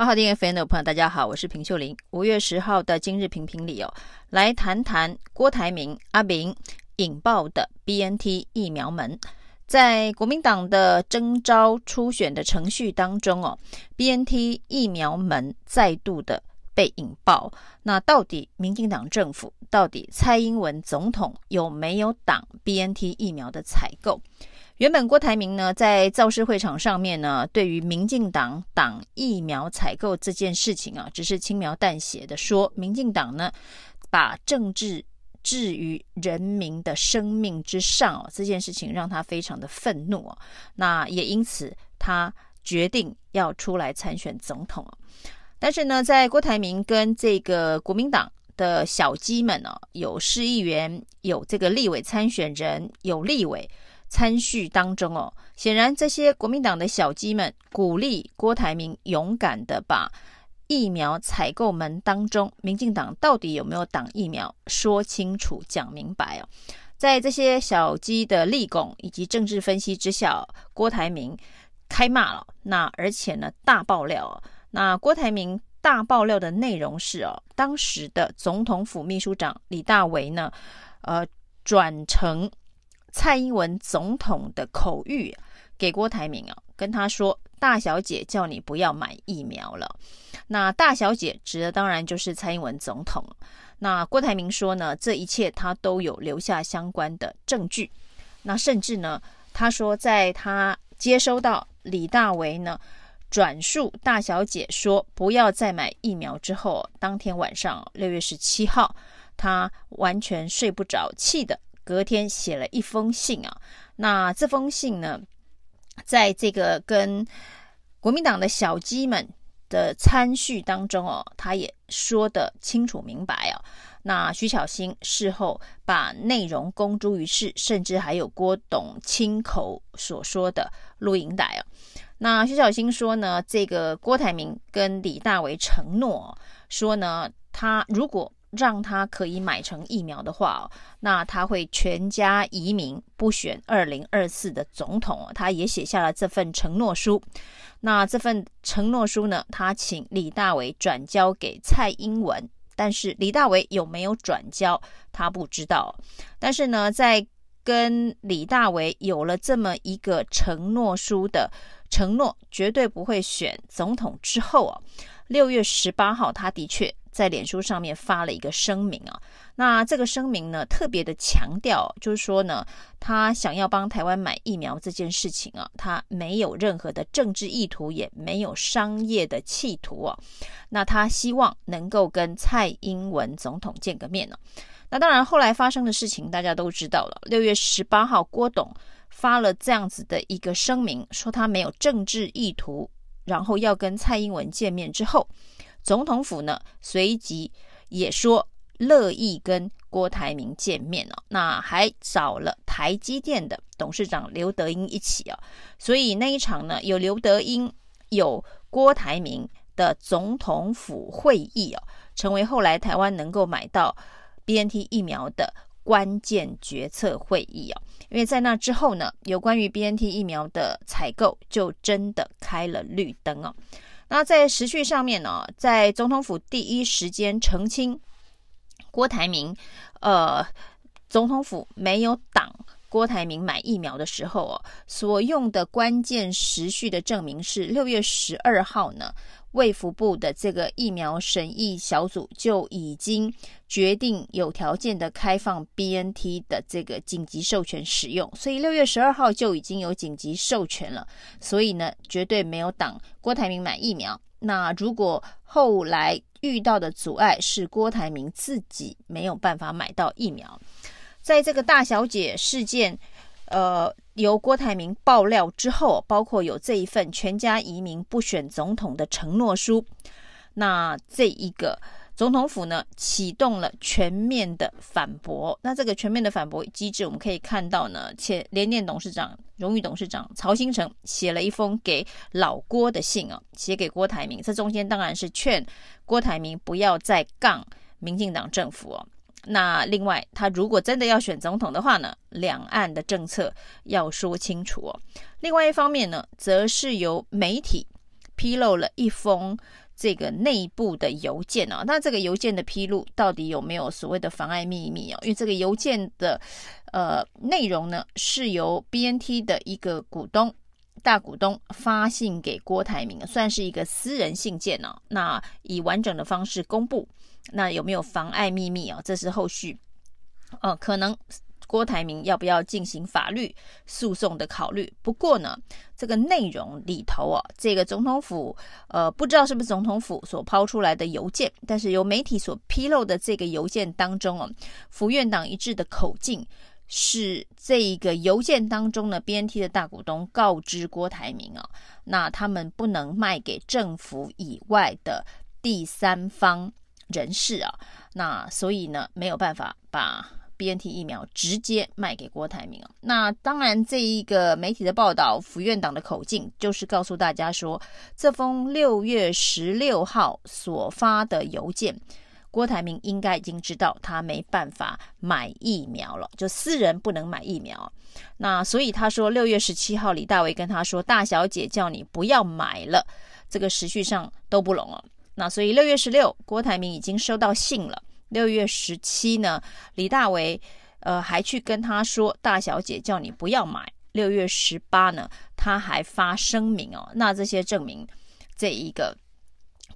好好听 FM 的朋友，大家好，我是平秀玲。五月十号的今日评评里哦，来谈谈郭台铭阿炳引爆的 BNT 疫苗门。在国民党的征召初选的程序当中哦，BNT 疫苗门再度的被引爆。那到底民进党政府，到底蔡英文总统有没有挡 BNT 疫苗的采购？原本郭台铭呢，在造势会场上面呢，对于民进党党疫苗采购这件事情啊，只是轻描淡写的说，民进党呢把政治置于人民的生命之上哦，这件事情让他非常的愤怒哦，那也因此他决定要出来参选总统。但是呢，在郭台铭跟这个国民党的小鸡们呢，有市议员，有这个立委参选人，有立委。参序当中哦，显然这些国民党的小鸡们鼓励郭台铭勇敢的把疫苗采购门当中，民进党到底有没有挡疫苗说清楚、讲明白哦。在这些小鸡的立功以及政治分析之下，郭台铭开骂了。那而且呢，大爆料。那郭台铭大爆料的内容是哦，当时的总统府秘书长李大为呢，呃，转成。蔡英文总统的口谕给郭台铭啊，跟他说：“大小姐叫你不要买疫苗了。”那大小姐指的当然就是蔡英文总统。那郭台铭说呢，这一切他都有留下相关的证据。那甚至呢，他说在他接收到李大为呢转述大小姐说不要再买疫苗之后，当天晚上六月十七号，她完全睡不着，气的。隔天写了一封信啊，那这封信呢，在这个跟国民党的小鸡们的参叙当中哦，他也说得清楚明白啊。那徐巧芯事后把内容公诸于世，甚至还有郭董亲口所说的录音带啊。那徐巧芯说呢，这个郭台铭跟李大为承诺说呢，他如果让他可以买成疫苗的话，哦那他会全家移民，不选二零二四的总统。他也写下了这份承诺书。那这份承诺书呢，他请李大为转交给蔡英文，但是李大为有没有转交，他不知道。但是呢，在跟李大为有了这么一个承诺书的承诺，绝对不会选总统之后啊，六月十八号，他的确。在脸书上面发了一个声明啊，那这个声明呢，特别的强调，就是说呢，他想要帮台湾买疫苗这件事情啊，他没有任何的政治意图，也没有商业的企图啊。那他希望能够跟蔡英文总统见个面呢。那当然，后来发生的事情大家都知道了。六月十八号，郭董发了这样子的一个声明，说他没有政治意图，然后要跟蔡英文见面之后。总统府呢，随即也说乐意跟郭台铭见面哦，那还找了台积电的董事长刘德英一起哦，所以那一场呢，有刘德英，有郭台铭的总统府会议哦，成为后来台湾能够买到 BNT 疫苗的关键决策会议哦，因为在那之后呢，有关于 BNT 疫苗的采购就真的开了绿灯哦。那在时序上面呢，在总统府第一时间澄清，郭台铭，呃，总统府没有挡郭台铭买疫苗的时候哦，所用的关键时序的证明是六月十二号呢。卫福部的这个疫苗审议小组就已经决定有条件的开放 BNT 的这个紧急授权使用，所以六月十二号就已经有紧急授权了，所以呢，绝对没有挡郭台铭买疫苗。那如果后来遇到的阻碍是郭台铭自己没有办法买到疫苗，在这个大小姐事件。呃，由郭台铭爆料之后，包括有这一份全家移民不选总统的承诺书，那这一个总统府呢，启动了全面的反驳。那这个全面的反驳机制，我们可以看到呢，且联电董事长、荣誉董事长曹兴诚写了一封给老郭的信啊，写给郭台铭。这中间当然是劝郭台铭不要再杠民进党政府。那另外，他如果真的要选总统的话呢，两岸的政策要说清楚哦。另外一方面呢，则是由媒体披露了一封这个内部的邮件啊。那这个邮件的披露到底有没有所谓的妨碍秘密啊？因为这个邮件的呃内容呢，是由 BNT 的一个股东。大股东发信给郭台铭，算是一个私人信件呢、那以完整的方式公布，那有没有妨碍秘密啊？这是后续，呃，可能郭台铭要不要进行法律诉讼的考虑。不过呢，这个内容里头啊，这个总统府呃，不知道是不是总统府所抛出来的邮件，但是由媒体所披露的这个邮件当中啊，府院党一致的口径。是这一个邮件当中呢，BNT 的大股东告知郭台铭啊，那他们不能卖给政府以外的第三方人士啊，那所以呢没有办法把 BNT 疫苗直接卖给郭台铭啊。那当然，这一个媒体的报道，府院党的口径就是告诉大家说，这封六月十六号所发的邮件。郭台铭应该已经知道他没办法买疫苗了，就私人不能买疫苗。那所以他说六月十七号李大为跟他说，大小姐叫你不要买了，这个时序上都不拢了。那所以六月十六郭台铭已经收到信了。六月十七呢，李大为呃还去跟他说，大小姐叫你不要买。六月十八呢，他还发声明哦，那这些证明这一个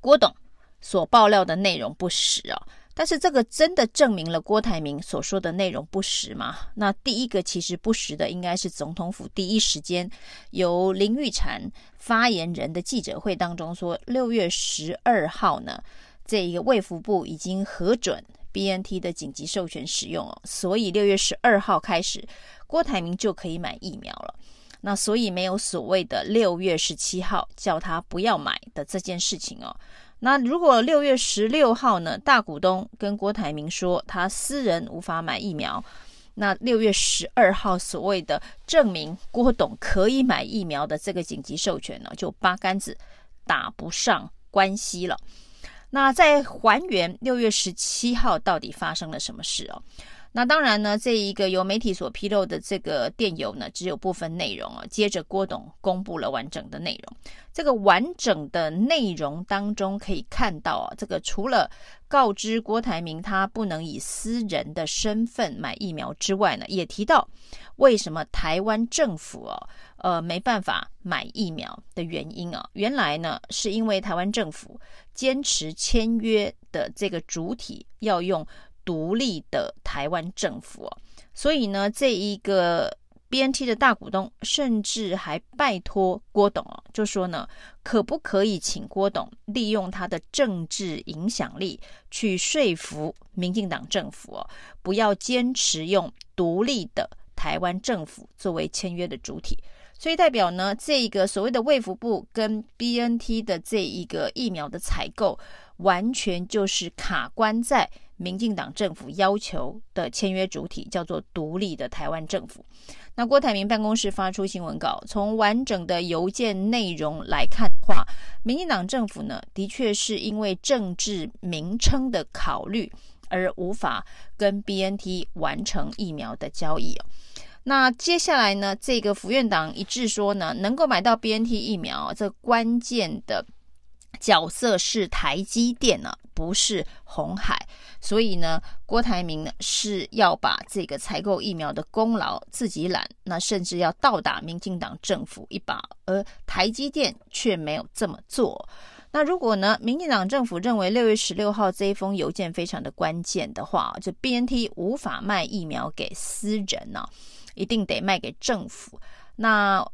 郭董。所爆料的内容不实啊，但是这个真的证明了郭台铭所说的内容不实吗？那第一个其实不实的应该是总统府第一时间由林玉婵发言人的记者会当中说，六月十二号呢，这一个卫福部已经核准 BNT 的紧急授权使用哦，所以六月十二号开始，郭台铭就可以买疫苗了。那所以没有所谓的六月十七号叫他不要买的这件事情哦。那如果六月十六号呢，大股东跟郭台铭说他私人无法买疫苗，那六月十二号所谓的证明郭董可以买疫苗的这个紧急授权呢，就八竿子打不上关系了。那再还原六月十七号到底发生了什么事哦？那当然呢，这一个由媒体所披露的这个电邮呢，只有部分内容啊。接着郭董公布了完整的内容。这个完整的内容当中可以看到啊，这个除了告知郭台铭他不能以私人的身份买疫苗之外呢，也提到为什么台湾政府啊，呃，没办法买疫苗的原因啊。原来呢，是因为台湾政府坚持签约的这个主体要用。独立的台湾政府哦，所以呢，这一个 BNT 的大股东甚至还拜托郭董哦，就说呢，可不可以请郭董利用他的政治影响力去说服民进党政府哦，不要坚持用独立的台湾政府作为签约的主体。所以代表呢，这个所谓的卫福部跟 BNT 的这一个疫苗的采购，完全就是卡关在。民进党政府要求的签约主体叫做独立的台湾政府。那郭台铭办公室发出新闻稿，从完整的邮件内容来看的话，民进党政府呢，的确是因为政治名称的考虑而无法跟 BNT 完成疫苗的交易哦。那接下来呢，这个府院党一致说呢，能够买到 BNT 疫苗，这关键的角色是台积电呢，不是红海。所以呢，郭台铭呢是要把这个采购疫苗的功劳自己揽，那甚至要倒打民进党政府一把，而台积电却没有这么做。那如果呢，民进党政府认为六月十六号这一封邮件非常的关键的话，就 BNT 无法卖疫苗给私人呢、一定得卖给政府。那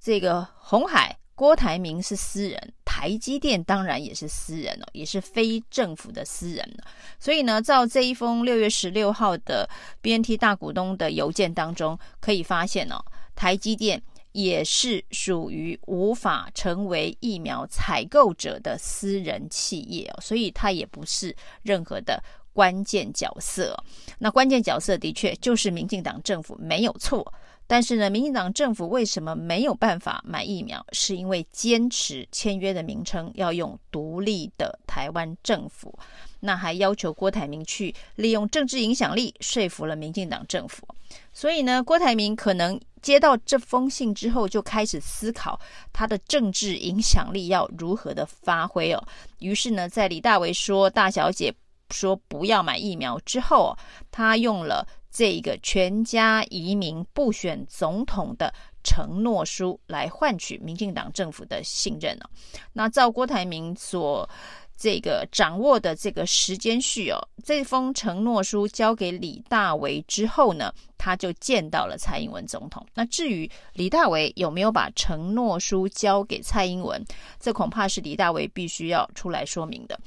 这个红海。郭台铭是私人，台积电当然也是私人哦，也是非政府的私人。所以呢，照这一封六月十六号的 BNT 大股东的邮件当中，可以发现哦，台积电也是属于无法成为疫苗采购者的私人企业哦，所以它也不是任何的关键角色。那关键角色的确就是民进党政府没有错。但是呢，民进党政府为什么没有办法买疫苗？是因为坚持签约的名称要用独立的台湾政府，那还要求郭台铭去利用政治影响力说服了民进党政府。所以呢，郭台铭可能接到这封信之后，就开始思考他的政治影响力要如何的发挥哦。于是呢，在李大为说大小姐说不要买疫苗之后，他用了。这一个全家移民不选总统的承诺书来换取民进党政府的信任哦。那照郭台铭所这个掌握的这个时间序哦，这封承诺书交给李大为之后呢，他就见到了蔡英文总统。那至于李大为有没有把承诺书交给蔡英文，这恐怕是李大为必须要出来说明的。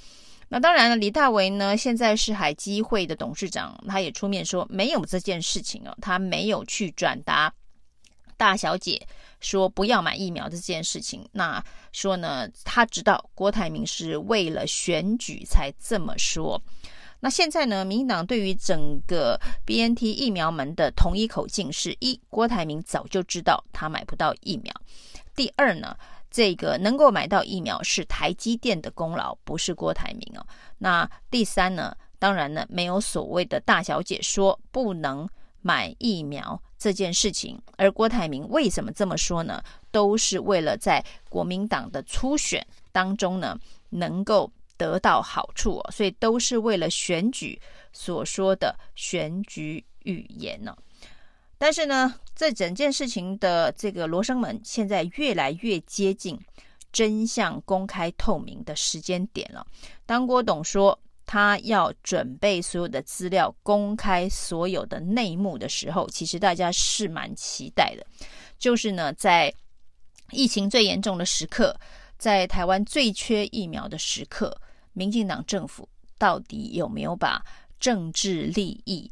那当然了，李大为呢，现在是海基会的董事长，他也出面说没有这件事情哦，他没有去转达大小姐说不要买疫苗的这件事情。那说呢，他知道郭台铭是为了选举才这么说。那现在呢，民进党对于整个 BNT 疫苗门的统一口径是：一，郭台铭早就知道他买不到疫苗；第二呢，这个能够买到疫苗是台积电的功劳，不是郭台铭哦。那第三呢？当然呢，没有所谓的大小姐说不能买疫苗这件事情。而郭台铭为什么这么说呢？都是为了在国民党的初选当中呢，能够得到好处哦。所以都是为了选举所说的选举语言呢。但是呢，这整件事情的这个罗生门现在越来越接近真相公开透明的时间点了。当郭董说他要准备所有的资料，公开所有的内幕的时候，其实大家是蛮期待的。就是呢，在疫情最严重的时刻，在台湾最缺疫苗的时刻，民进党政府到底有没有把政治利益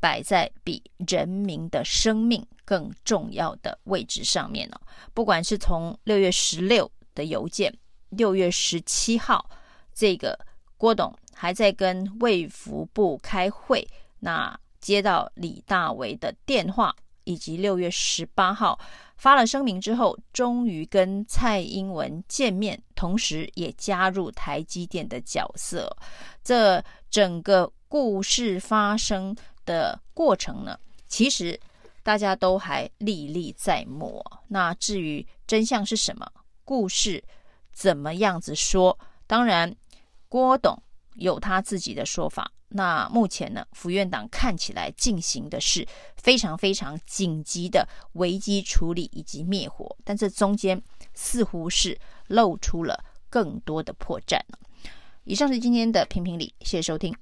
摆在比人民的生命更重要的位置上面呢？不管是从六月十六的邮件，六月十七号这个郭董还在跟卫福部开会，那接到李大为的电话，以及六月十八号发了声明之后，终于跟蔡英文见面，同时也加入台积电的角色。这整个故事发生的过程呢，其实大家都还历历在目。那至于真相是什么，故事怎么样子说，当然郭董有他自己的说法。那目前呢，府院党看起来进行的是非常非常紧急的危机处理以及灭火，但这中间似乎是露出了更多的破绽。以上是今天的评评理，谢谢收听。